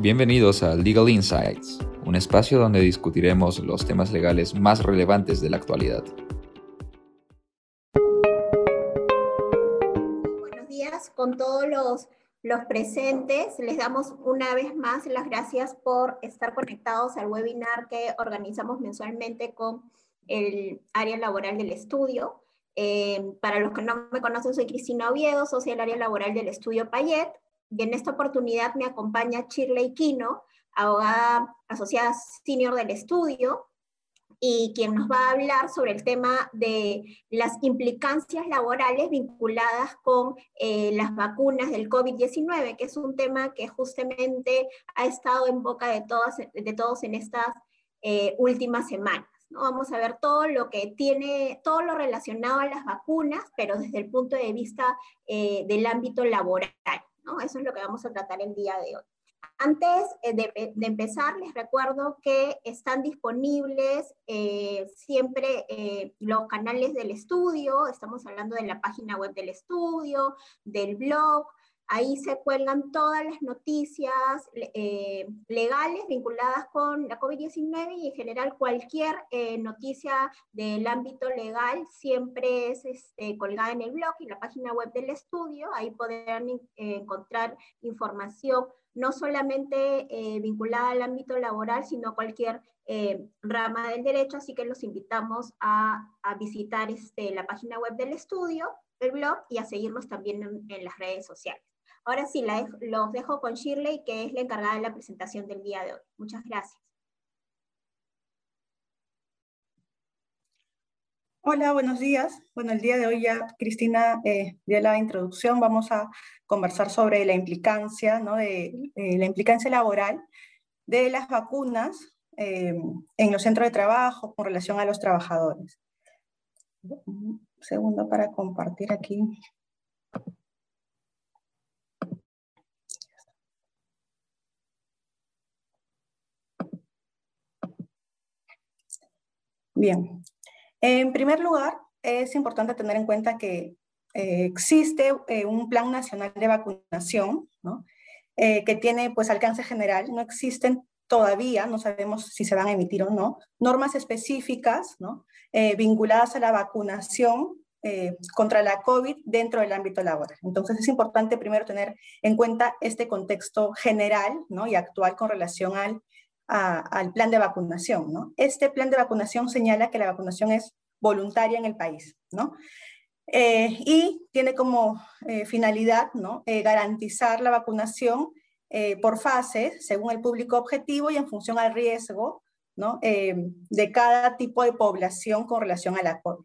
Bienvenidos a Legal Insights, un espacio donde discutiremos los temas legales más relevantes de la actualidad. Buenos días con todos los, los presentes. Les damos una vez más las gracias por estar conectados al webinar que organizamos mensualmente con el área laboral del estudio. Eh, para los que no me conocen, soy Cristina Oviedo, soy del área laboral del estudio Payet y en esta oportunidad me acompaña Shirley Quino, abogada asociada senior del estudio, y quien nos va a hablar sobre el tema de las implicancias laborales vinculadas con eh, las vacunas del COVID-19, que es un tema que justamente ha estado en boca de, todas, de todos en estas eh, últimas semanas. ¿no? Vamos a ver todo lo que tiene, todo lo relacionado a las vacunas, pero desde el punto de vista eh, del ámbito laboral. Eso es lo que vamos a tratar el día de hoy. Antes eh, de, empezar, les recuerdo que están disponibles eh, siempre eh, los canales del estudio, estamos hablando de la página web del estudio, del blog, Ahí se cuelgan todas las noticias eh, legales vinculadas con la COVID-19 y en general cualquier eh, noticia del ámbito legal siempre es este, colgada en el blog y la página web del estudio. Ahí podrán eh, encontrar información no solamente vinculada al ámbito laboral, sino cualquier rama del derecho. Así que los invitamos a, visitar este, la página web del estudio, el blog y a seguirnos también en las redes sociales. Ahora sí, los dejo con Shirley, que es la encargada de la presentación del día de hoy. Muchas gracias. Hola, buenos días. Bueno, el día de hoy ya Cristina eh, dio la introducción. Vamos a conversar sobre la implicancia, ¿no? de, eh, la implicancia laboral de las vacunas eh, en los centros de trabajo con relación a los trabajadores. Un segundo para compartir aquí. Bien, en primer lugar, es importante tener en cuenta que eh, existe eh, un plan nacional de vacunación, ¿no? Eh, que tiene pues alcance general. No existen todavía, no sabemos si se van a emitir o no, normas específicas ¿no? vinculadas a la vacunación contra la COVID dentro del ámbito laboral. Entonces es importante primero tener en cuenta este contexto general ¿no? y actual con relación al al plan de vacunación. ¿no? Este plan de vacunación señala que la vacunación es voluntaria en el país. ¿no? Eh, y tiene como eh, finalidad ¿no? Eh, garantizar la vacunación por fases, según el público objetivo y en función al riesgo ¿no? de cada tipo de población con relación a la COVID.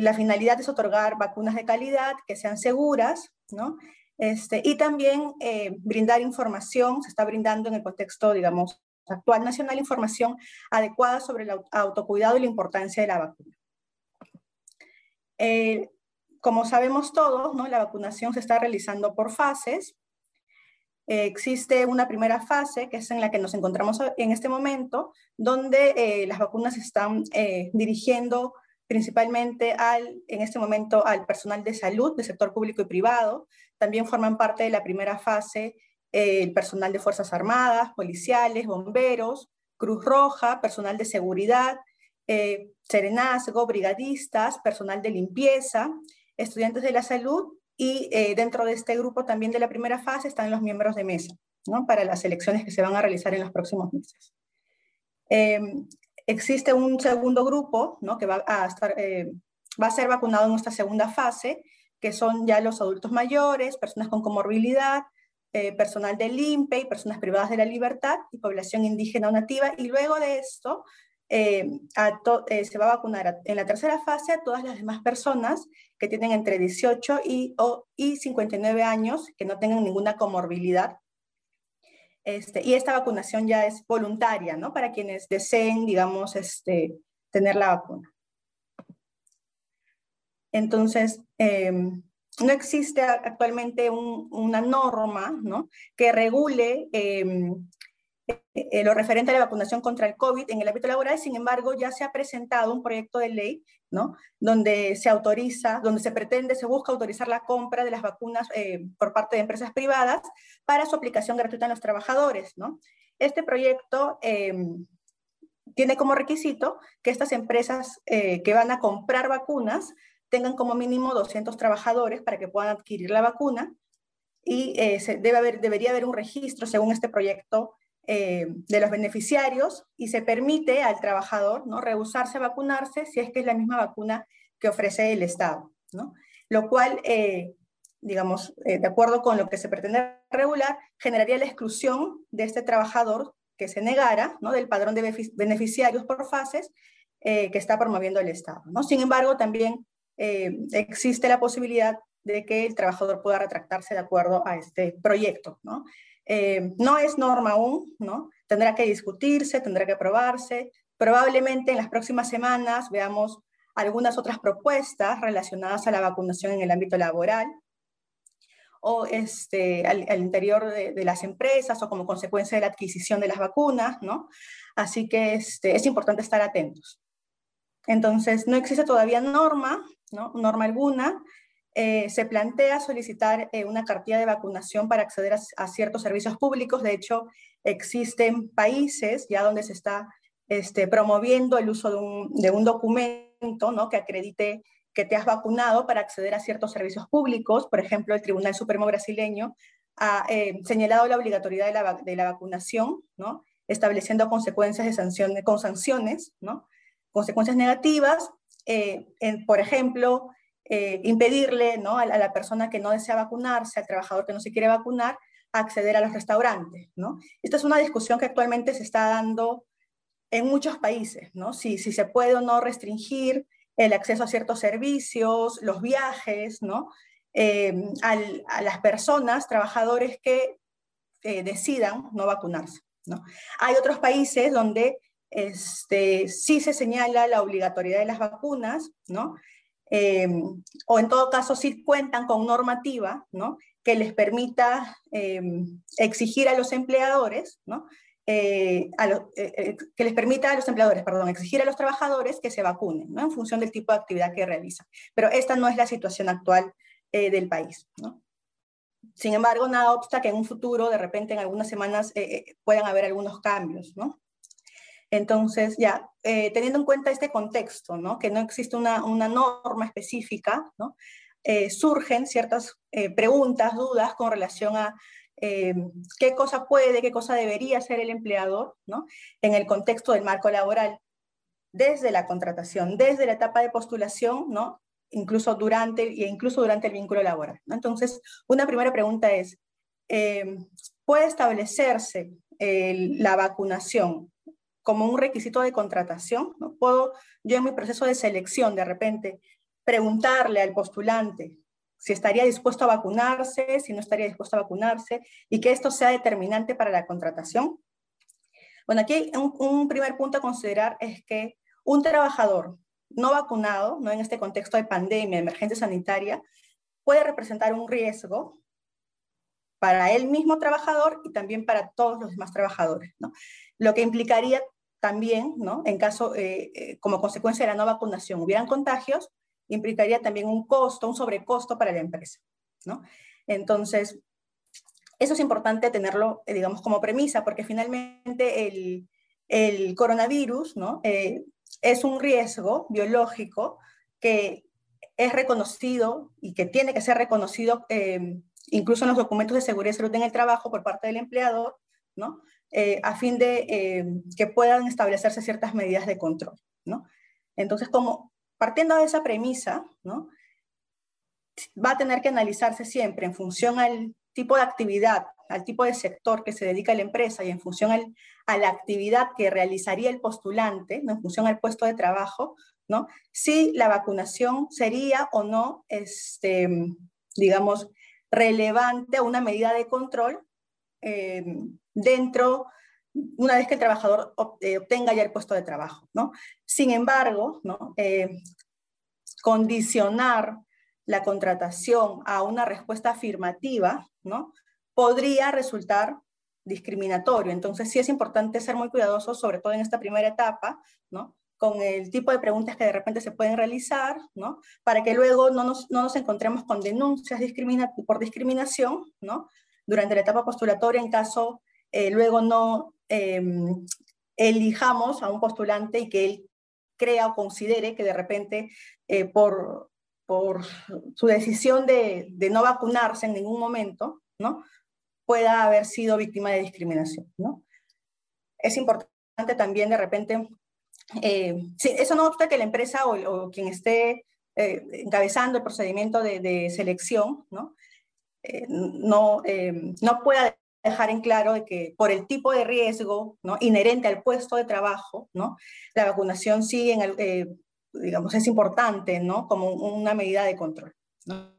la finalidad es otorgar vacunas de calidad que sean seguras, ¿no? Este, y también eh, brindar información, se está brindando en el contexto, digamos, actual nacional, información adecuada sobre el autocuidado y la importancia de la vacuna. Eh, como sabemos todos, ¿no? la vacunación se está realizando por fases. Eh, existe una primera fase, que es en la que nos encontramos en este momento, donde las vacunas se están dirigiendo principalmente al, en este momento al personal de salud del sector público y privado. También forman parte de la primera fase eh, el personal de Fuerzas Armadas, policiales, bomberos, Cruz Roja, personal de seguridad, eh, serenazgo, brigadistas, personal de limpieza, estudiantes de la salud y eh, dentro de este grupo también de la primera fase están los miembros de mesa, ¿no? para las elecciones que se van a realizar en los próximos meses. Em, Existe un segundo grupo ¿no? que va a, estar, eh, va a ser vacunado en esta segunda fase, que son ya los adultos mayores, personas con comorbilidad, eh, personal del INPE y personas privadas de la libertad y población indígena o nativa. Y luego de esto, eh, se va a vacunar en la tercera fase a todas las demás personas que tienen entre 18 y, y 59 años, que no tengan ninguna comorbilidad este, y esta vacunación ya es voluntaria, ¿no? Para quienes deseen, digamos, este, tener la vacuna. Entonces, em, no existe actualmente una norma, ¿no? Que regule em, eh, lo referente a la vacunación contra el COVID en el ámbito laboral, sin embargo, ya se ha presentado un proyecto de ley ¿no? Donde se autoriza, donde se pretende, se busca autorizar la compra de las vacunas eh, por parte de empresas privadas para su aplicación gratuita en los trabajadores, ¿no? Este proyecto em, tiene como requisito que estas empresas eh, que van a comprar vacunas tengan como mínimo 200 trabajadores para que puedan adquirir la vacuna y eh, debe haber, debería haber un registro, según este proyecto, eh, de los beneficiarios y se permite al trabajador ¿no? rehusarse a vacunarse si es que es la misma vacuna que ofrece el Estado. ¿no? Lo cual, eh, digamos, de acuerdo con lo que se pretende regular, generaría la exclusión de este trabajador que se negara ¿no? del padrón de beneficiarios por fases que está promoviendo el Estado. ¿no? Sin embargo, también existe la posibilidad de que el trabajador pueda retractarse de acuerdo a este proyecto. ¿no? Eh, no es norma aún, ¿no? tendrá que discutirse, tendrá que aprobarse. Probablemente en las próximas semanas veamos algunas otras propuestas relacionadas a la vacunación en el ámbito laboral o este, al, interior de, las empresas o como consecuencia de la adquisición de las vacunas, ¿no? Así que este, es importante estar atentos. Entonces, no existe todavía norma, ¿no? Norma alguna, eh, se plantea solicitar eh, una cartilla de vacunación para acceder a, ciertos servicios públicos. De hecho, existen países ya donde se está este, promoviendo el uso de un, documento ¿no? que acredite que te has vacunado para acceder a ciertos servicios públicos. Por ejemplo, el Tribunal Supremo brasileño ha eh, señalado la obligatoriedad de la, vacunación, ¿no? estableciendo consecuencias de sanción, con sanciones, ¿no? consecuencias negativas. por ejemplo, eh, impedirle ¿no? a, la persona que no desea vacunarse, al trabajador que no se quiere vacunar, acceder a los restaurantes. ¿no? Esta es una discusión que actualmente se está dando en muchos países, ¿no? si, si se puede o no restringir el acceso a ciertos servicios, los viajes, ¿no? Eh, a las personas, trabajadores que eh, decidan no vacunarse. Hay otros países donde este, sí se señala la obligatoriedad de las vacunas, ¿no? Em, o en todo caso si cuentan con normativa ¿no? que les permita em, exigir a los empleadores, ¿no? Eh, eh, eh, que les permita a los empleadores, perdón, exigir a los trabajadores que se vacunen, ¿no? En función del tipo de actividad que realizan. Pero esta no es la situación actual del país. Sin embargo, nada obsta que en un futuro, de repente, en algunas semanas, puedan haber algunos cambios, ¿no? Entonces, ya, eh, teniendo en cuenta este contexto, ¿no? que no existe una, norma específica, ¿no? Eh, surgen ciertas eh, preguntas, dudas con relación a qué cosa puede, qué cosa debería hacer el empleador ¿no? en el contexto del marco laboral, desde la contratación, desde la etapa de postulación, ¿no? incluso durante, e incluso durante el vínculo laboral. Entonces, una primera pregunta es, ¿puede establecerse la vacunación como un requisito de contratación. ¿no? Puedo yo en mi proceso de selección de repente preguntarle al postulante si estaría dispuesto a vacunarse, si no estaría dispuesto a vacunarse y que esto sea determinante para la contratación. Bueno, aquí un, un primer punto a considerar es que un trabajador no vacunado, no en este contexto de pandemia, emergencia sanitaria, puede representar un riesgo para el mismo trabajador y también para todos los demás trabajadores, ¿no? Lo que implicaría también, ¿no? En caso, eh, eh, como consecuencia de la no vacunación, hubieran contagios, implicaría también un costo, un sobrecosto para la empresa, ¿no? Entonces, eso es importante tenerlo, eh, digamos, como premisa, porque finalmente el, el coronavirus, ¿no? es un riesgo biológico que es reconocido y que tiene que ser reconocido incluso en los documentos de seguridad y salud en el trabajo por parte del empleador, ¿no? Eh, a fin de eh, que puedan establecerse ciertas medidas de control. ¿no? Entonces, como partiendo de esa premisa, ¿no? va a tener que analizarse siempre en función al tipo de actividad, al tipo de sector que se dedica a la empresa y en función a la actividad que realizaría el postulante, en función al puesto de trabajo, ¿no? si la vacunación sería o no, este, digamos, relevante a una medida de control eh, dentro, una vez que el trabajador eh, obtenga ya el puesto de trabajo. ¿no? Sin embargo, ¿no? Eh, condicionar la contratación a una respuesta afirmativa ¿no? podría resultar discriminatorio. Entonces sí es importante ser muy cuidadosos, sobre todo en esta primera etapa, ¿no? con el tipo de preguntas que de repente se pueden realizar, ¿no? Para que luego no nos, no nos encontremos con denuncias discrimina por discriminación, ¿no? Durante la etapa postulatoria, en caso eh, luego no em, elijamos a un postulante y que él crea o considere que de repente eh, por, por su decisión de, de, no vacunarse en ningún momento, ¿no? Pueda haber sido víctima de discriminación, ¿no? Es importante también de repente eh, eso no obsta que la empresa o, quien esté eh, encabezando el procedimiento de, selección ¿no? Eh, no, no pueda dejar en claro de que por el tipo de riesgo ¿no? inherente al puesto de trabajo, ¿no? la vacunación sigue, en digamos, es importante ¿no? como una medida de control. ¿no?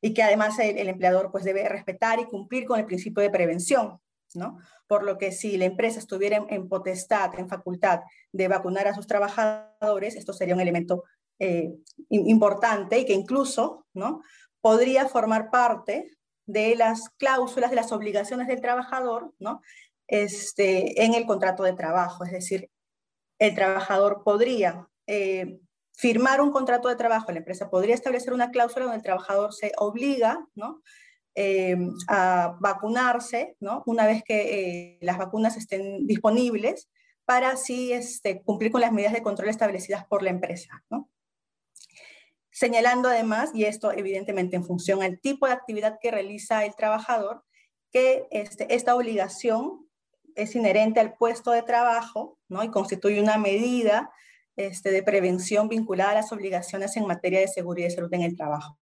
Y que además el, el, empleador pues, debe respetar y cumplir con el principio de prevención, ¿no? por lo que si la empresa estuviera en, potestad, en facultad de vacunar a sus trabajadores, esto sería un elemento eh, importante y que incluso ¿no? podría formar parte de las cláusulas, de las obligaciones del trabajador ¿no? este, en el contrato de trabajo. Es decir, el trabajador podría eh, firmar un contrato de trabajo, la empresa podría establecer una cláusula donde el trabajador se obliga ¿no? Eh, a vacunarse, ¿no? Una vez que eh, las vacunas estén disponibles, para así este, cumplir con las medidas de control establecidas por la empresa, ¿no? Señalando además, y esto evidentemente en función al tipo de actividad que realiza el trabajador, que este, esta obligación es inherente al puesto de trabajo, ¿no? Y constituye una medida este, de prevención vinculada a las obligaciones en materia de seguridad y salud en el trabajo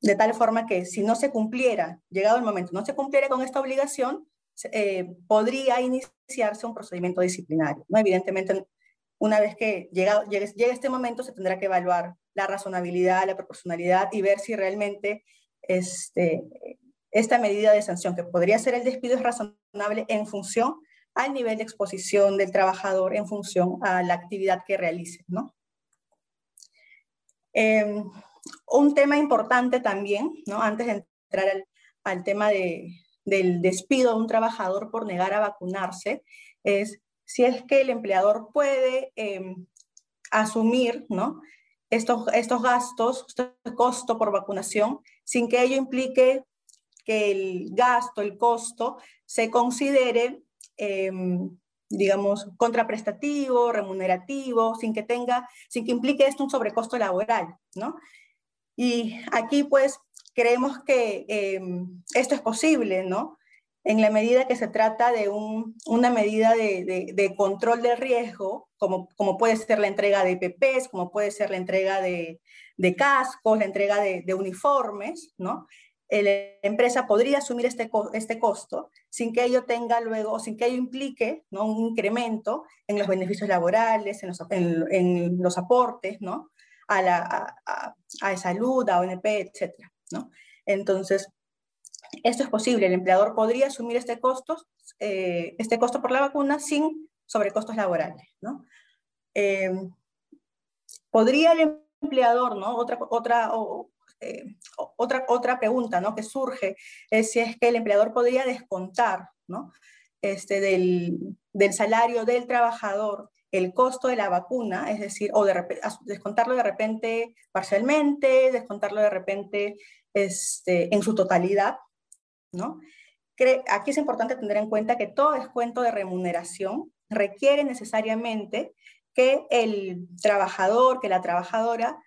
de tal forma que si no se cumpliera, llegado el momento, no se cumpliera con esta obligación, eh, podría iniciarse un procedimiento disciplinario. ¿no? Evidentemente, una vez que llega, llegue, este momento, se tendrá que evaluar la razonabilidad, la proporcionalidad y ver si realmente este, esta medida de sanción, que podría ser el despido, es razonable en función al nivel de exposición del trabajador, en función a la actividad que realice. ¿no? Eh, un tema importante también, ¿no? antes de entrar al, tema del despido de un trabajador por negar a vacunarse, es si es que el empleador puede em, asumir ¿no? estos, estos gastos, este costo por vacunación, sin que ello implique que el gasto, el costo, se considere, em, digamos, contraprestativo, remunerativo, sin que tenga, sin que implique esto un sobrecosto laboral, ¿no? Y aquí pues creemos que em, esto es posible, ¿no? En la medida que se trata de una medida de, control de riesgo, como, puede ser la entrega de PPs, como puede ser la entrega de, cascos, la entrega de, uniformes, ¿no? la empresa podría asumir este, este costo sin que ello tenga luego, sin que ello implique un incremento en los beneficios laborales, en los, en, los aportes, ¿no? a, la, a, a salud, a ONP, etc. ¿no? Entonces, esto es posible. El empleador podría asumir este costo, eh, este costo por la vacuna sin sobrecostos laborales. ¿no? Eh, podría el empleador, ¿no? otra, otra, eh, otra, otra pregunta ¿no? que surge es si es que el empleador podría descontar ¿no? este, del, del salario del trabajador el costo de la vacuna, es decir, o de descontarlo de repente parcialmente, descontarlo de repente este, en su totalidad, ¿no? Aquí es importante tener en cuenta que todo descuento de remuneración requiere necesariamente que el trabajador, que la trabajadora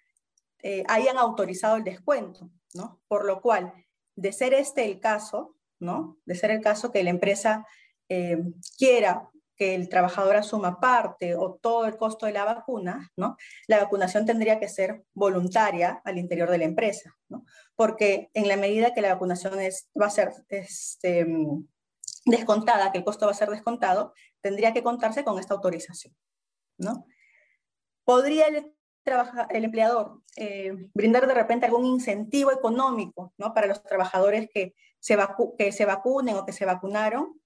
eh, hayan autorizado el descuento, ¿no? Por lo cual, de ser este el caso, ¿no? De ser el caso que la empresa eh, quiera que el trabajador asuma parte o todo el costo de la vacuna, ¿no? La vacunación tendría que ser voluntaria al interior de la empresa. Porque en la medida que la vacunación es, va a ser este, descontada, que el costo va a ser descontado, tendría que contarse con esta autorización, ¿no? ¿Podría el, el empleador eh, brindar de repente algún incentivo económico, ¿no? Para los trabajadores que se, que se vacunen o que se vacunaron,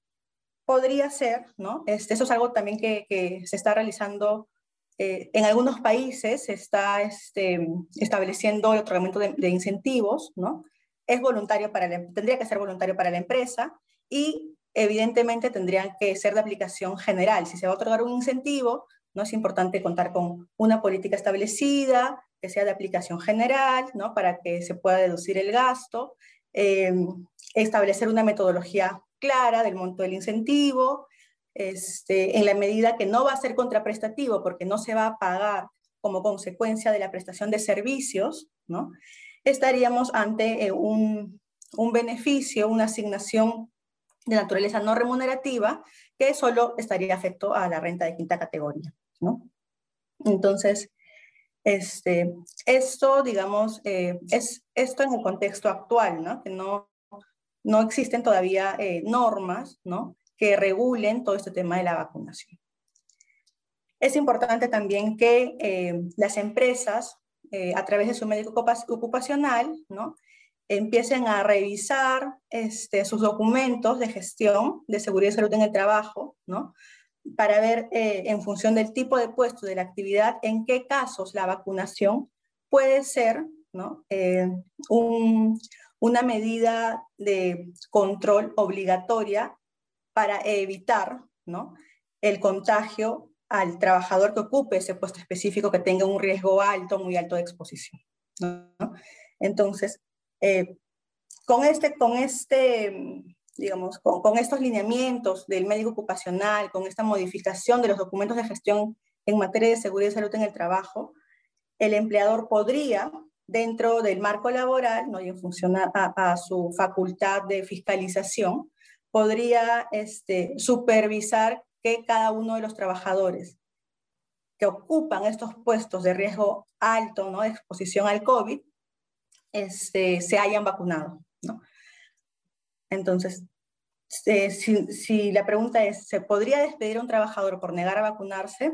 podría ser, ¿no? Este, eso es algo también que se está realizando eh, en algunos países, se está este, estableciendo el otorgamiento de, incentivos, ¿no? Es voluntario para la, tendría que ser voluntario para la empresa y evidentemente tendrían que ser de aplicación general. Si se va a otorgar un incentivo, ¿no? Es importante contar con una política establecida, que sea de aplicación general, ¿no? Para que se pueda deducir el gasto, em, establecer una metodología clara del monto del incentivo, este, en la medida que no va a ser contraprestativo porque no se va a pagar como consecuencia de la prestación de servicios, ¿no? estaríamos ante eh, un, un beneficio, una asignación de naturaleza no remunerativa que solo estaría afecto a la renta de quinta categoría. ¿no? Entonces, este, esto, digamos, eh, es esto en el contexto actual, ¿no? que no, no existen todavía eh, normas ¿no? Que regulen todo este tema de la vacunación. Es importante también que eh, las empresas, a través de su médico ocupacional, ¿no? empiecen a revisar este, sus documentos de gestión de seguridad y salud en el trabajo, ¿no? para ver eh, en función del tipo de puesto de la actividad en qué casos la vacunación puede ser ¿no? Eh, una medida de control obligatoria para evitar ¿no? el contagio al trabajador que ocupe ese puesto específico que tenga un riesgo alto, muy alto de exposición. ¿no? Entonces, eh, con, este, con, este, digamos, con, estos lineamientos del médico ocupacional, con esta modificación de los documentos de gestión en materia de seguridad y salud en el trabajo, el empleador podría, dentro del marco laboral, ¿no? y en función a, su facultad de fiscalización, podría este, supervisar que cada uno de los trabajadores que ocupan estos puestos de riesgo alto, ¿no? de exposición al COVID, este, se hayan vacunado. Entonces, si, la pregunta es, ¿se podría despedir a un trabajador por negar a vacunarse?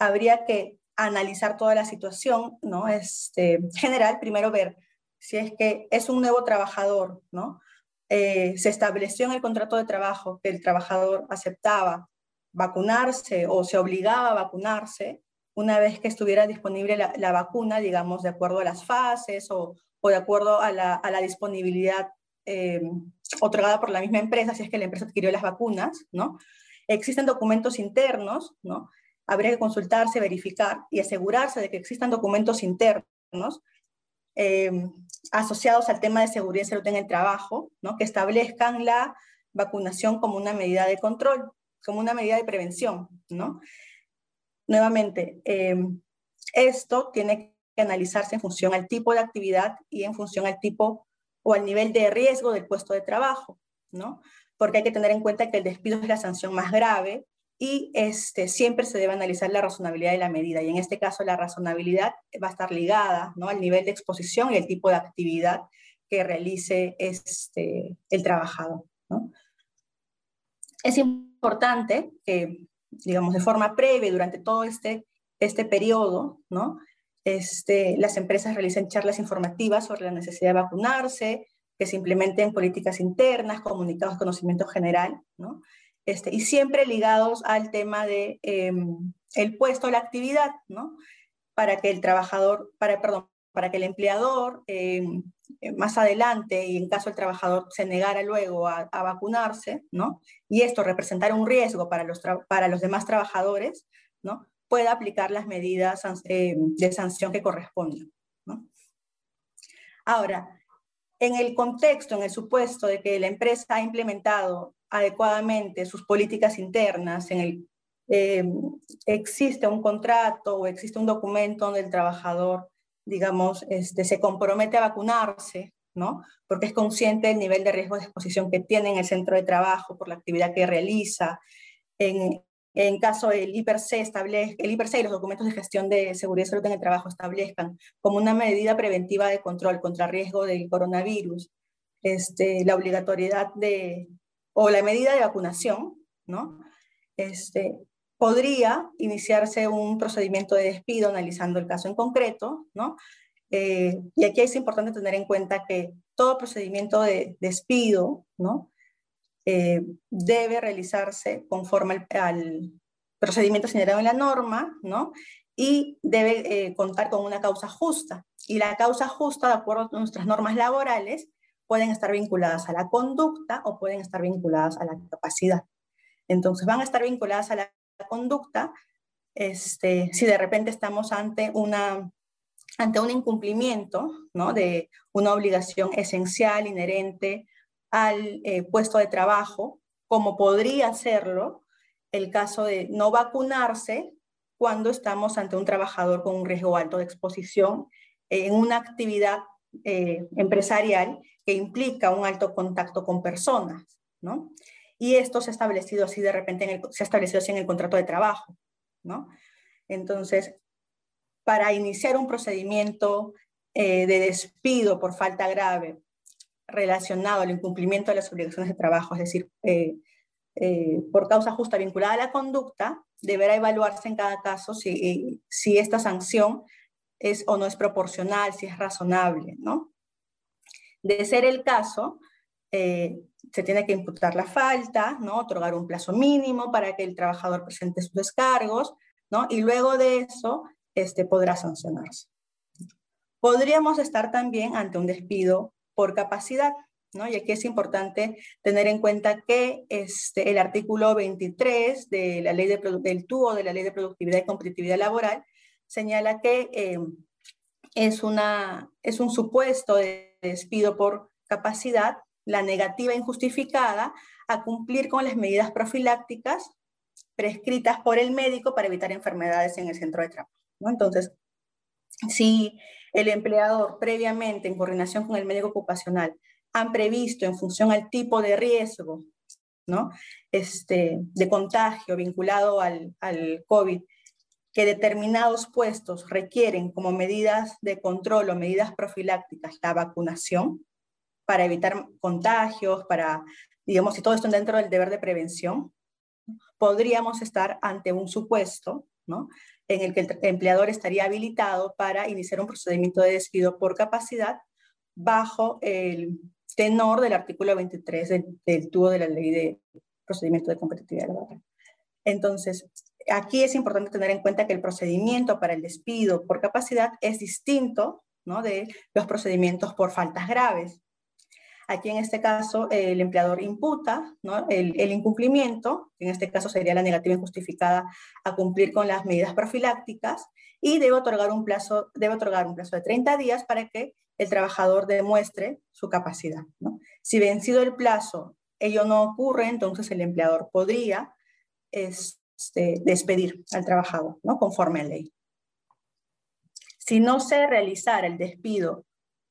Habría que analizar toda la situación, ¿no? Este, general, primero ver si es que es un nuevo trabajador, ¿no? Eh, se estableció en el contrato de trabajo que el trabajador aceptaba vacunarse o se obligaba a vacunarse una vez que estuviera disponible la, vacuna, digamos, de acuerdo a las fases o, o de acuerdo a la, a la disponibilidad eh, otorgada por la misma empresa, si es que la empresa adquirió las vacunas, ¿no? Existen documentos internos, ¿no? Habría que consultarse, verificar y asegurarse de que existan documentos internos eh, asociados al tema de seguridad y salud en el trabajo, ¿no? que establezcan la vacunación como una medida de control, como una medida de prevención. ¿no? Nuevamente, eh, esto tiene que analizarse en función al tipo de actividad y en función al tipo o al nivel de riesgo del puesto de trabajo, ¿no? Porque hay que tener en cuenta que el despido es la sanción más grave y este, siempre se debe analizar la razonabilidad de la medida. Y en este caso la razonabilidad va a estar ligada ¿no? al nivel de exposición y el tipo de actividad que realice este, el trabajador. ¿no? Es importante que, digamos, de forma previa durante todo este, este periodo, ¿no? Este, las empresas realicen charlas informativas sobre la necesidad de vacunarse, que se implementen políticas internas, comunicados conocimiento general, ¿no? Este, y siempre ligados al tema de em, el puesto, la actividad, ¿no? Para que el trabajador, para, perdón, para que el empleador em, eh, más adelante, y en caso el trabajador se negara luego a, vacunarse, ¿no? Y esto representara un riesgo para los, para los demás trabajadores, ¿no? pueda aplicar las medidas eh, de sanción que correspondan. Ahora, en el contexto, en el supuesto de que la empresa ha implementado adecuadamente sus políticas internas, en el, eh, existe un contrato o existe un documento donde el trabajador, digamos, este, se compromete a vacunarse, ¿no? Porque es consciente del nivel de riesgo de exposición que tiene en el centro de trabajo por la actividad que realiza, en, en caso el IPRC establezca, el IPRC y los documentos de gestión de seguridad y salud en el trabajo establezcan como una medida preventiva de control contra riesgo del coronavirus, este, la obligatoriedad de, o la medida de vacunación, ¿no? Este, podría iniciarse un procedimiento de despido analizando el caso en concreto, ¿no? Eh, y aquí es importante tener en cuenta que todo procedimiento de despido, ¿no? Eh, debe realizarse conforme al, procedimiento señalado en la norma, ¿no? Y debe eh, contar con una causa justa. Y la causa justa, de acuerdo a nuestras normas laborales, pueden estar vinculadas a la conducta o pueden estar vinculadas a la capacidad. Entonces, van a estar vinculadas a la conducta este, si de repente estamos ante, una, ante un incumplimiento ¿no? de una obligación esencial, inherente al eh, puesto de trabajo, como podría serlo el caso de no vacunarse cuando estamos ante un trabajador con un riesgo alto de exposición en una actividad eh, empresarial que implica un alto contacto con personas, ¿no? Y esto se ha establecido así de repente, en el, se establecido así en el contrato de trabajo, ¿no? Entonces, para iniciar un procedimiento eh, de despido por falta grave relacionado al incumplimiento de las obligaciones de trabajo, es decir, eh, por causa justa vinculada a la conducta, deberá evaluarse en cada caso si, si esta sanción es o no es proporcional, si es razonable, ¿no? De ser el caso, eh, se tiene que imputar la falta, ¿no? Otorgar un plazo mínimo para que el trabajador presente sus descargos, ¿no? Y luego de eso, este, podrá sancionarse. Podríamos estar también ante un despido por capacidad, ¿no? Y aquí es importante tener en cuenta que este, el artículo 23 de la ley de, del TUO, de la Ley de Productividad y Competitividad Laboral, señala que eh, es, una, es un supuesto de despido por capacidad la negativa injustificada a cumplir con las medidas profilácticas prescritas por el médico para evitar enfermedades en el centro de trabajo. ¿no? Entonces, si el empleador previamente, en coordinación con el médico ocupacional, han previsto en función al tipo de riesgo ¿no? este, de contagio vinculado al, al COVID, que determinados puestos requieren como medidas de control o medidas profilácticas la vacunación para evitar contagios, para, digamos, si todo esto dentro del deber de prevención, podríamos estar ante un supuesto, ¿no? En el que el empleador estaría habilitado para iniciar un procedimiento de despido por capacidad bajo el tenor del artículo 23 del, tubo de la ley de procedimiento de competitividad laboral. Entonces, aquí es importante tener en cuenta que el procedimiento para el despido por capacidad es distinto ¿no? de los procedimientos por faltas graves. Aquí en este caso el empleador imputa el, el, incumplimiento, en este caso sería la negativa injustificada a cumplir con las medidas profilácticas y debe otorgar un plazo, debe otorgar un plazo de 30 días para que el trabajador demuestre su capacidad. Si vencido el plazo ello no ocurre, entonces el empleador podría este, despedir al trabajador, ¿no? Conforme a ley. Si no se realizara el despido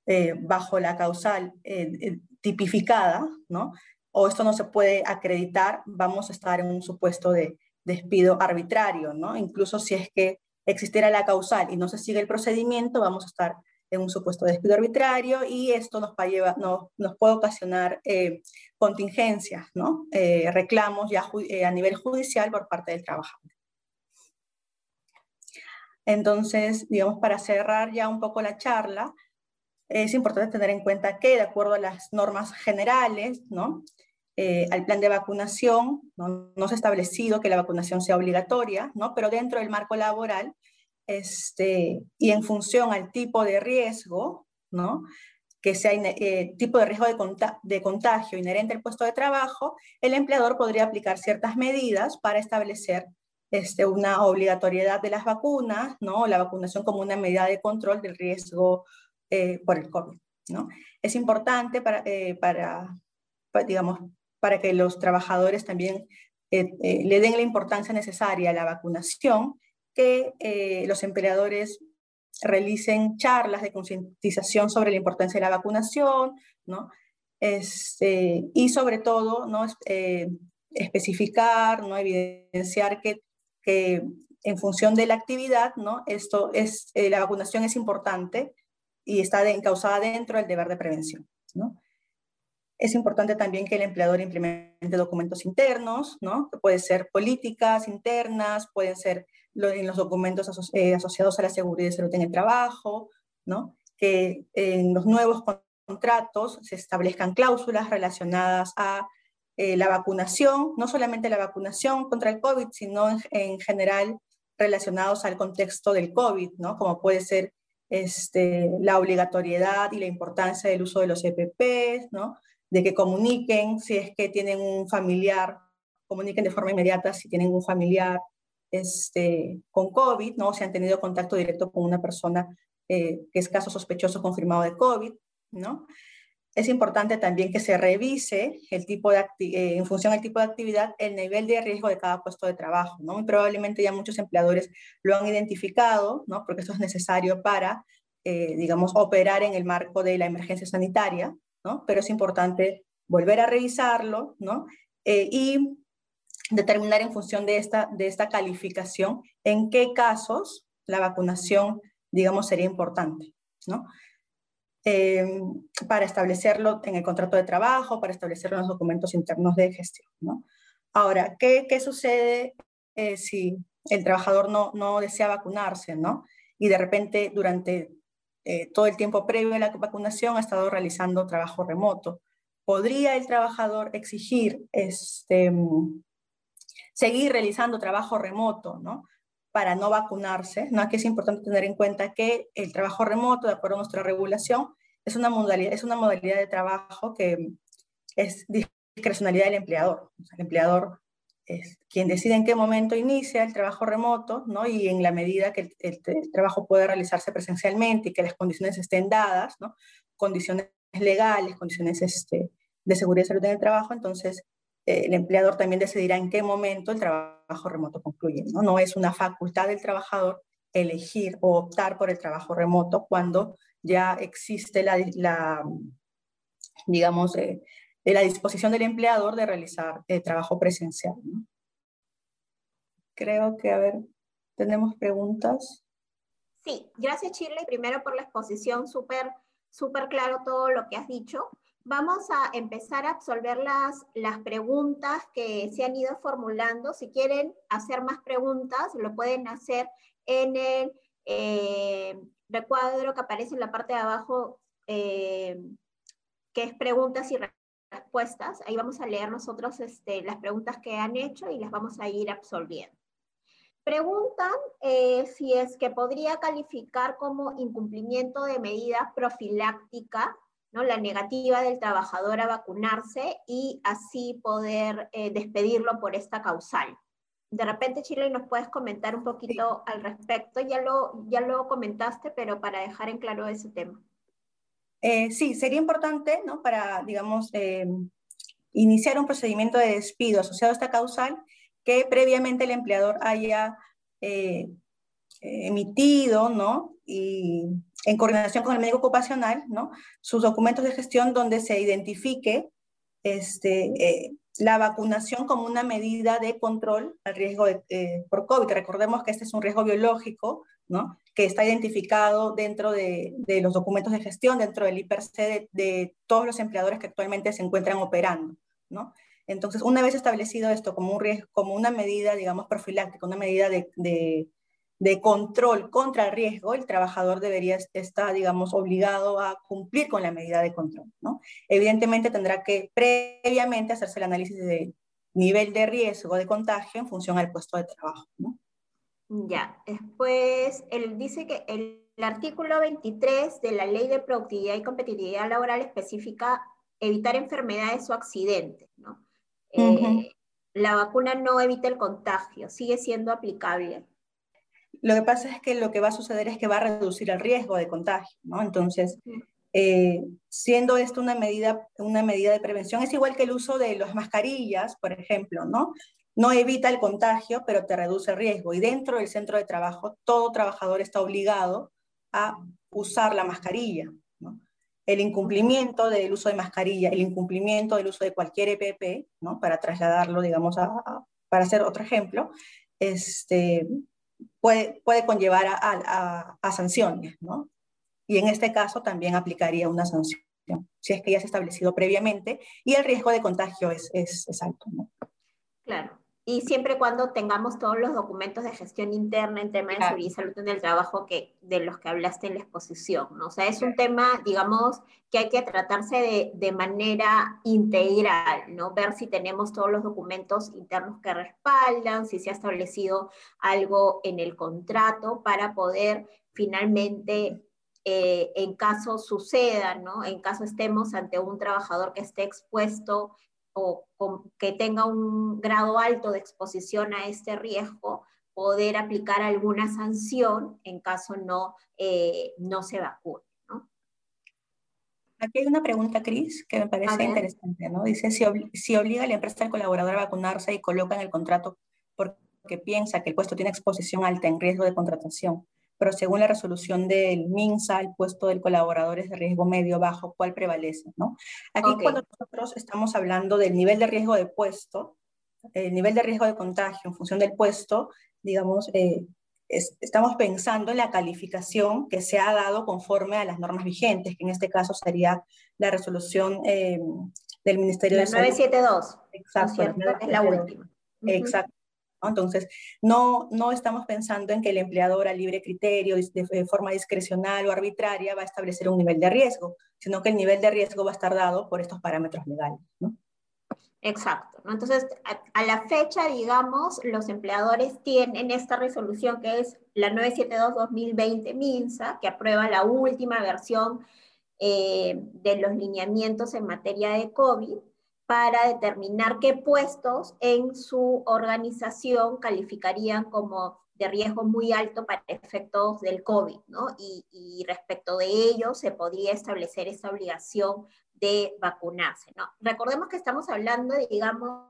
eh, bajo la causal eh, eh, tipificada, ¿no? O esto no se puede acreditar, vamos a estar en un supuesto de despido arbitrario, ¿no? Incluso si es que existiera la causal y no se sigue el procedimiento, vamos a estar en un supuesto de despido arbitrario y esto nos, nos puede ocasionar contingencias, ¿no? Reclamos ya a nivel judicial por parte del trabajador. Entonces, digamos, para cerrar ya un poco la charla, es importante tener en cuenta que, de acuerdo a las normas generales, ¿no? al plan de vacunación, ¿no? no, se ha establecido que la vacunación sea obligatoria, ¿no? pero dentro del marco laboral este, y en función al tipo de riesgo, ¿no? que sea eh, tipo de riesgo de, contagio inherente al puesto de trabajo, el empleador podría aplicar ciertas medidas para establecer este, una obligatoriedad de las vacunas, ¿no? la vacunación como una medida de control del riesgo eh, por el COVID. ¿no? Es importante para, eh, para, digamos, para que los trabajadores también le den la importancia necesaria a la vacunación que eh, los empleadores realicen charlas de concientización sobre la importancia de la vacunación, ¿no? Este, y sobre todo, ¿no? Eh, especificar, ¿no? evidenciar que, que, en función de la actividad, ¿no? Esto es, eh, la vacunación es importante y está encausada dentro del deber de prevención. ¿no? Es importante también que el empleador implemente documentos internos, ¿no? que pueden ser políticas internas, pueden ser en los documentos eh, asociados a la seguridad y salud en el trabajo, ¿no? que en los nuevos contratos se establezcan cláusulas relacionadas a eh, la vacunación, no solamente la vacunación contra el COVID, sino en, general relacionados al contexto del COVID, ¿no? como puede ser este, la obligatoriedad y la importancia del uso de los EPPs, ¿no? de que comuniquen si es que tienen un familiar, comuniquen de forma inmediata si tienen un familiar este, con COVID, ¿no? Si han tenido contacto directo con una persona eh, que es caso sospechoso confirmado de COVID, ¿no? Es importante también que se revise el tipo de eh, en función del tipo de actividad el nivel de riesgo de cada puesto de trabajo, ¿no? Y probablemente ya muchos empleadores lo han identificado, ¿no? Porque esto es necesario para, eh, digamos, operar en el marco de la emergencia sanitaria, ¿no? Pero es importante volver a revisarlo, ¿no? y determinar en función de esta, de esta calificación en qué casos la vacunación, digamos, sería importante, ¿no? Em, para establecerlo en el contrato de trabajo, para establecerlo en los documentos internos de gestión. Ahora, ¿qué, qué sucede eh, si el trabajador no, no desea vacunarse, ¿no? Y de repente durante eh, todo el tiempo previo a la vacunación ha estado realizando trabajo remoto. ¿Podría el trabajador exigir este, seguir realizando trabajo remoto, ¿no? Para no vacunarse, ¿no? Aquí es importante tener en cuenta que el trabajo remoto, de acuerdo a nuestra regulación, es una modalidad, es una modalidad de trabajo que es discrecionalidad del empleador. el empleador es quien decide en qué momento inicia el trabajo remoto, ¿no? Y en la medida que el, trabajo puede realizarse presencialmente y que las condiciones estén dadas, ¿no? Condiciones legales, condiciones este, de seguridad y salud en el trabajo, entonces el empleador también decidirá en qué momento el trabajo remoto concluye. ¿no? es una facultad del trabajador elegir o optar por el trabajo remoto cuando ya existe la, digamos, eh, la disposición del empleador de realizar el trabajo presencial. Creo que, a ver, tenemos preguntas. Sí, gracias Shirley, primero por la exposición, súper, súper claro todo lo que has dicho. Vamos a empezar a absolver las, las preguntas que se han ido formulando. Si quieren hacer más preguntas, lo pueden hacer en el eh, recuadro que aparece en la parte de abajo, eh, que es preguntas y respuestas. Ahí vamos a leer nosotros este, las preguntas que han hecho y las vamos a ir absolviendo. Preguntan eh, si es que podría calificar como incumplimiento de medida profiláctica la negativa del trabajador a vacunarse y así poder eh, despedirlo por esta causal. De repente, Chile, nos puedes comentar un poquito al respecto. Ya lo, ya lo comentaste, pero para dejar en claro ese tema. Eh, sí, sería importante, ¿no? Para, digamos, eh, iniciar un procedimiento de despido asociado a esta causal, que previamente el empleador haya emitido, ¿no? Y en coordinación con el médico ocupacional, ¿no? sus documentos de gestión donde se identifique este, eh, la vacunación como una medida de control al riesgo eh, por COVID. Recordemos que este es un riesgo biológico, ¿no? que está identificado dentro de, de los documentos de gestión, dentro del IPRC de, de, todos los empleadores que actualmente se encuentran operando. ¿no? Entonces, una vez establecido esto como, un riesgo, como una medida, digamos, profiláctica, una medida de, de control contra el riesgo, el trabajador debería estar, digamos, obligado a cumplir con la medida de control. ¿no? Evidentemente tendrá que previamente hacerse el análisis de nivel de riesgo de contagio en función al puesto de trabajo. ¿no? Ya, después él dice que el, artículo 23 de la Ley de Productividad y Competitividad Laboral especifica evitar enfermedades o accidentes. ¿no? Eh, la vacuna no evita el contagio, sigue siendo aplicable. Lo que pasa es que lo que va a suceder es que va a reducir el riesgo de contagio, ¿no? Entonces, eh, siendo esto una medida, una medida de prevención, es igual que el uso de las mascarillas, por ejemplo, ¿no? No evita el contagio, pero te reduce el riesgo. Y dentro del centro de trabajo, todo trabajador está obligado a usar la mascarilla, ¿no? El incumplimiento del uso de mascarilla, el incumplimiento del uso de cualquier EPP, ¿no? Para trasladarlo, digamos, a, para hacer otro ejemplo, este, puede, puede conllevar a, a, sanciones, ¿no? Y en este caso también aplicaría una sanción, si es que ya se ha establecido previamente y el riesgo de contagio es, es, es alto, ¿no? Claro y siempre cuando tengamos todos los documentos de gestión interna en tema de seguridad y salud en el trabajo que, de los que hablaste en la exposición, ¿no? O sea, es un tema, digamos, que hay que tratarse de, de, manera integral, ¿no? Ver si tenemos todos los documentos internos que respaldan, si se ha establecido algo en el contrato para poder finalmente eh, en caso suceda, ¿no? En caso estemos ante un trabajador que esté expuesto o, que tenga un grado alto de exposición a este riesgo, poder aplicar alguna sanción en caso no, eh, no se vacune. Aquí hay una pregunta, Cris, que me parece interesante, ¿no? Dice, si, si, obliga a la empresa al colaborador a vacunarse y coloca en el contrato porque piensa que el puesto tiene exposición alta en riesgo de contratación, pero según la resolución del MINSA, el puesto del colaborador es de riesgo medio bajo, ¿cuál prevalece? ¿no? Aquí cuando nosotros estamos hablando del nivel de riesgo de puesto, el nivel de riesgo de contagio en función del puesto, digamos, eh, estamos pensando en la calificación que se ha dado conforme a las normas vigentes, que en este caso sería la resolución eh, del Ministerio de 972. Exacto. Es la última. Exacto. Entonces, no, no estamos pensando en que el empleador a libre criterio, de, forma discrecional o arbitraria, va a establecer un nivel de riesgo, sino que el nivel de riesgo va a estar dado por estos parámetros legales. ¿no? Exacto. Entonces, a, la fecha, digamos, los empleadores tienen esta resolución que es la 972-2020 MINSA, que aprueba la última versión eh, de los lineamientos en materia de COVID para determinar qué puestos en su organización calificarían como de riesgo muy alto para efectos del COVID, ¿no? Y, respecto de ello se podría establecer esta obligación de vacunarse, ¿no? Recordemos que estamos hablando, digamos,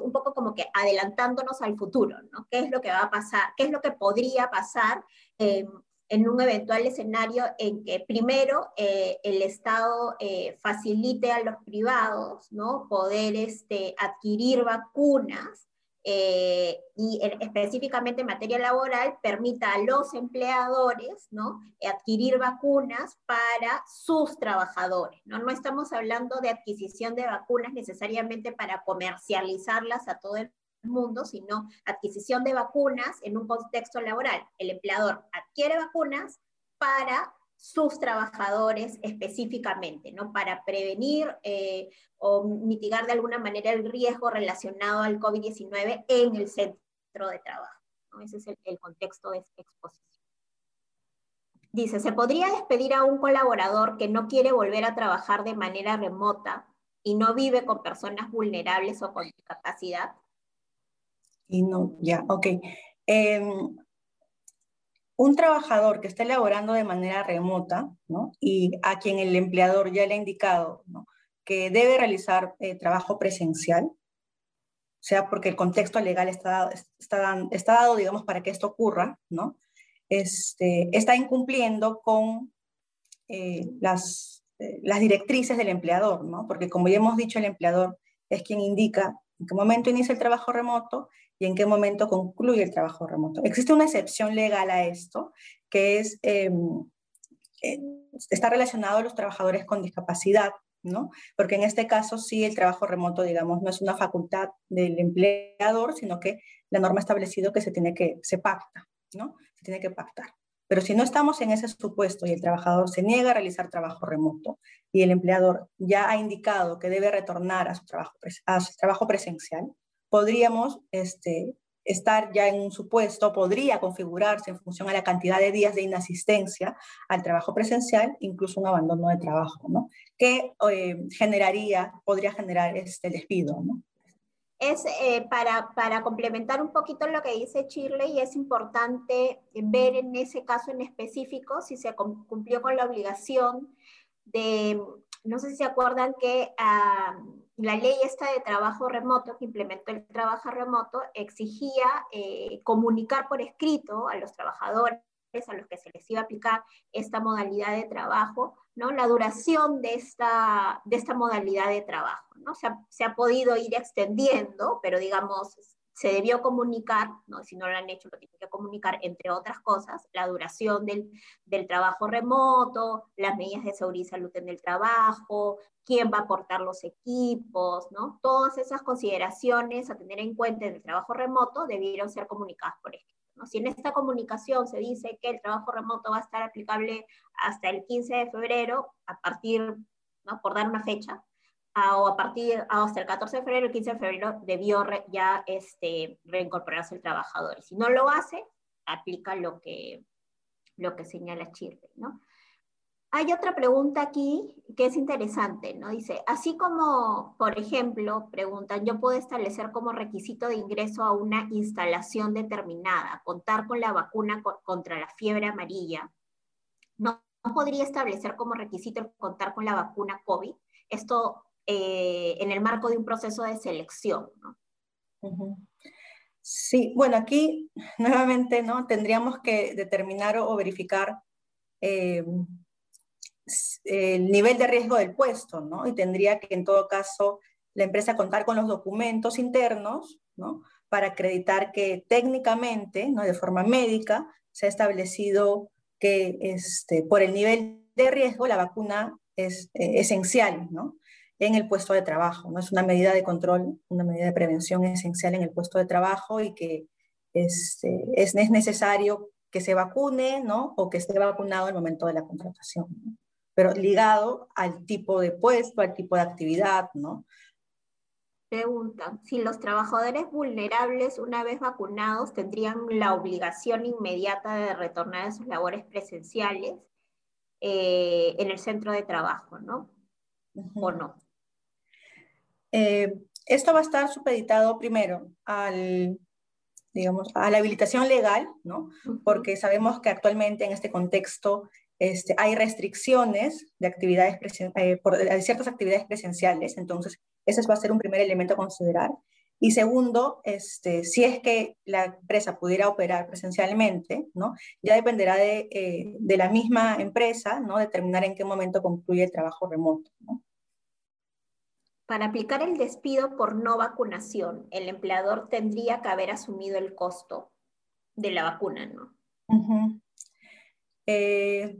un poco como que adelantándonos al futuro, ¿no? ¿Qué es lo que va a pasar? ¿Qué es lo que podría pasar eh, en un eventual escenario en que primero eh, el Estado eh, facilite a los privados, ¿no? Poder este, adquirir vacunas eh, y específicamente en materia laboral permita a los empleadores ¿no? adquirir vacunas para sus trabajadores. ¿no? no estamos hablando de adquisición de vacunas necesariamente para comercializarlas a todo el mundo, sino adquisición de vacunas en un contexto laboral. El empleador adquiere vacunas para sus trabajadores específicamente, ¿no? Para prevenir eh, o mitigar de alguna manera el riesgo relacionado al COVID-19 en el centro de trabajo. Ese es el, contexto de exposición. Dice, ¿se podría despedir a un colaborador que no quiere volver a trabajar de manera remota y no vive con personas vulnerables o con discapacidad? Y no, ya. Em, un trabajador que está elaborando de manera remota ¿no? y a quien el empleador ya le ha indicado que debe realizar eh, trabajo presencial, sea porque el contexto legal está, está, está, dado, digamos, para que esto ocurra, ¿no? Este, está incumpliendo con eh, las, eh, las directrices del empleador, ¿no? porque como ya hemos dicho, el empleador es quien indica en qué momento inicia el trabajo remoto y en qué momento concluye el trabajo remoto. Existe una excepción legal a esto, que es, em, eh, está relacionado a los trabajadores con discapacidad, ¿no? Porque en este caso sí el trabajo remoto, digamos, no es una facultad del empleador, sino que la norma ha establecido que se tiene que, se pacta, ¿no? Se tiene que pactar. Pero si no estamos en ese supuesto y el trabajador se niega a realizar trabajo remoto y el empleador ya ha indicado que debe retornar a su trabajo, a su trabajo presencial, podríamos este, estar ya en un supuesto, podría configurarse en función a la cantidad de días de inasistencia al trabajo presencial, incluso un abandono de trabajo, ¿no? Que eh, generaría, podría generar este despido, ¿no? Es eh, para, para, complementar un poquito lo que dice Shirley, es importante ver en ese caso en específico si se cumplió con la obligación de, no sé si se acuerdan que la ley esta de trabajo remoto que implementó el trabajo remoto exigía eh, comunicar por escrito a los trabajadores a los que se les iba a aplicar esta modalidad de trabajo, ¿no? La duración de esta, de esta modalidad de trabajo, ¿no? Se ha, podido ir extendiendo, pero digamos, se debió comunicar, ¿no? si no lo han hecho, lo tienen que comunicar, entre otras cosas, la duración del, del, trabajo remoto, las medidas de seguridad y salud en el trabajo, quién va a aportar los equipos, ¿no? Todas esas consideraciones a tener en cuenta en el trabajo remoto debieron ser comunicadas por escrito. Si en esta comunicación se dice que el trabajo remoto va a estar aplicable hasta el 15 de febrero, a partir, ¿no? por dar una fecha, o a partir hasta el 14 de febrero, el 15 de febrero debió ya este, reincorporarse el trabajador. Y si no lo hace, aplica lo que, lo que señala Chirpe, ¿no? Hay otra pregunta aquí que es interesante, ¿no? Dice, así como, por ejemplo, preguntan, yo puedo establecer como requisito de ingreso a una instalación determinada, contar con la vacuna contra la fiebre amarilla. No, podría establecer como requisito contar con la vacuna COVID. Esto eh, en el marco de un proceso de selección, ¿no? Sí, bueno, aquí nuevamente, ¿no? Tendríamos que determinar o verificar eh, el nivel de riesgo del puesto, ¿no? Y tendría que en todo caso la empresa contar con los documentos internos, ¿no? Para acreditar que técnicamente, ¿no? De forma médica, se ha establecido que este, por el nivel de riesgo la vacuna es eh, esencial, ¿no? En el puesto de trabajo, ¿no? Es una medida de control, una medida de prevención esencial en el puesto de trabajo y que este, es, es necesario que se vacune, ¿no? O que esté vacunado el momento de la contratación. ¿no? Pero ligado al tipo de puesto, al tipo de actividad, ¿no? Pregunta, si los trabajadores vulnerables una vez vacunados tendrían la obligación inmediata de retornar a sus labores presenciales eh, en el centro de trabajo, ¿no? ¿O no? Eh, esto va a estar supeditado primero al, digamos, a la habilitación legal, ¿no? Porque sabemos que actualmente en este contexto este, hay restricciones de, actividades eh, por, ciertas actividades presenciales, entonces ese va a ser un primer elemento a considerar. Y segundo, este, si es que la empresa pudiera operar presencialmente, ¿no? ya dependerá de, eh, de, la misma empresa ¿no? determinar en qué momento concluye el trabajo remoto. ¿no? Para aplicar el despido por no vacunación, el empleador tendría que haber asumido el costo de la vacuna, ¿no? Eh,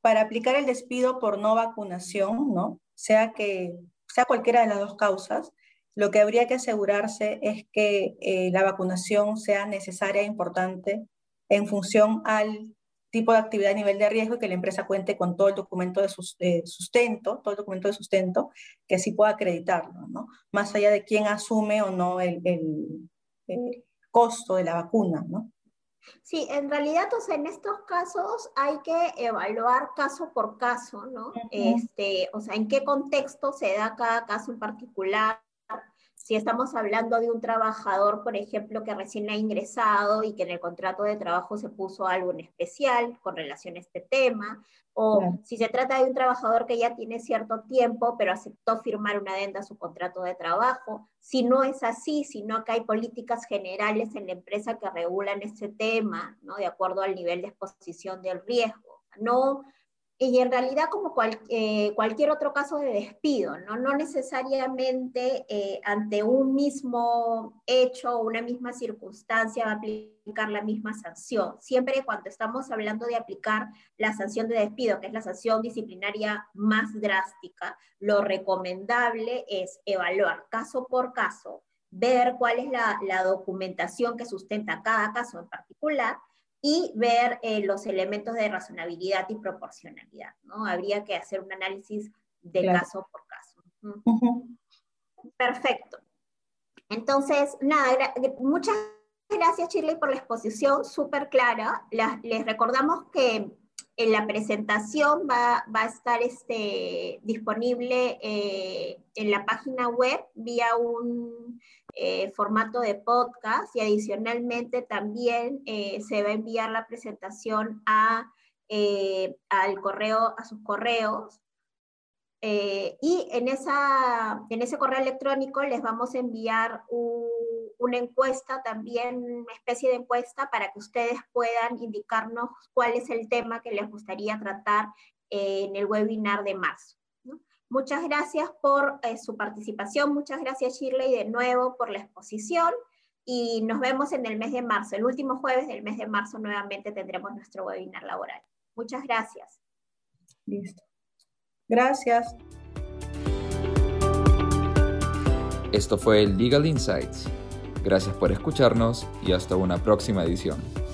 para aplicar el despido por no vacunación, ¿no? Sea, que, sea cualquiera de las dos causas, lo que habría que asegurarse es que eh, la vacunación sea necesaria e importante en función al tipo de actividad a nivel de riesgo y que la empresa cuente con todo el documento de sustento, todo el documento de sustento que así pueda acreditarlo, ¿no? Más allá de quién asume o no el, el, el costo de la vacuna, ¿no? Sí, en realidad, o sea, en estos casos hay que evaluar caso por caso, ¿no? este, o sea, en qué contexto se da cada caso en particular, si estamos hablando de un trabajador, por ejemplo, que recién ha ingresado y que en el contrato de trabajo se puso algo en especial con relación a este tema, o si se trata de un trabajador que ya tiene cierto tiempo, pero aceptó firmar una adenda a su contrato de trabajo, si no es así, sino que hay políticas generales en la empresa que regulan este tema, ¿no? De acuerdo al nivel de exposición del riesgo. No y en realidad como eh, cualquier otro caso de despido, no, necesariamente eh, ante un mismo hecho o una misma circunstancia va a aplicar la misma sanción. Siempre cuando estamos hablando de aplicar la sanción de despido, que es la sanción disciplinaria más drástica, lo recomendable es evaluar caso por caso, ver cuál es la documentación que sustenta cada caso en particular y ver eh, los elementos de razonabilidad y proporcionalidad, ¿no? Habría que hacer un análisis de caso por caso. Perfecto. Entonces, nada, muchas gracias Shirley por la exposición, súper clara. les recordamos que en la presentación va, va a estar este, disponible eh, en la página web vía un eh, formato de podcast y adicionalmente también eh, se va a enviar la presentación a, eh, al correo, a sus correos. y en, esa, en ese correo electrónico les vamos a enviar una encuesta también, una especie de encuesta para que ustedes puedan indicarnos cuál es el tema que les gustaría tratar en el webinar de marzo. Muchas gracias por eh, su participación, muchas gracias Shirley de nuevo por la exposición y nos vemos en el mes de marzo. El último jueves del mes de marzo nuevamente tendremos nuestro webinar laboral. Muchas gracias. Listo. Gracias. Esto fue el Legal Insights. Gracias por escucharnos y hasta una próxima edición.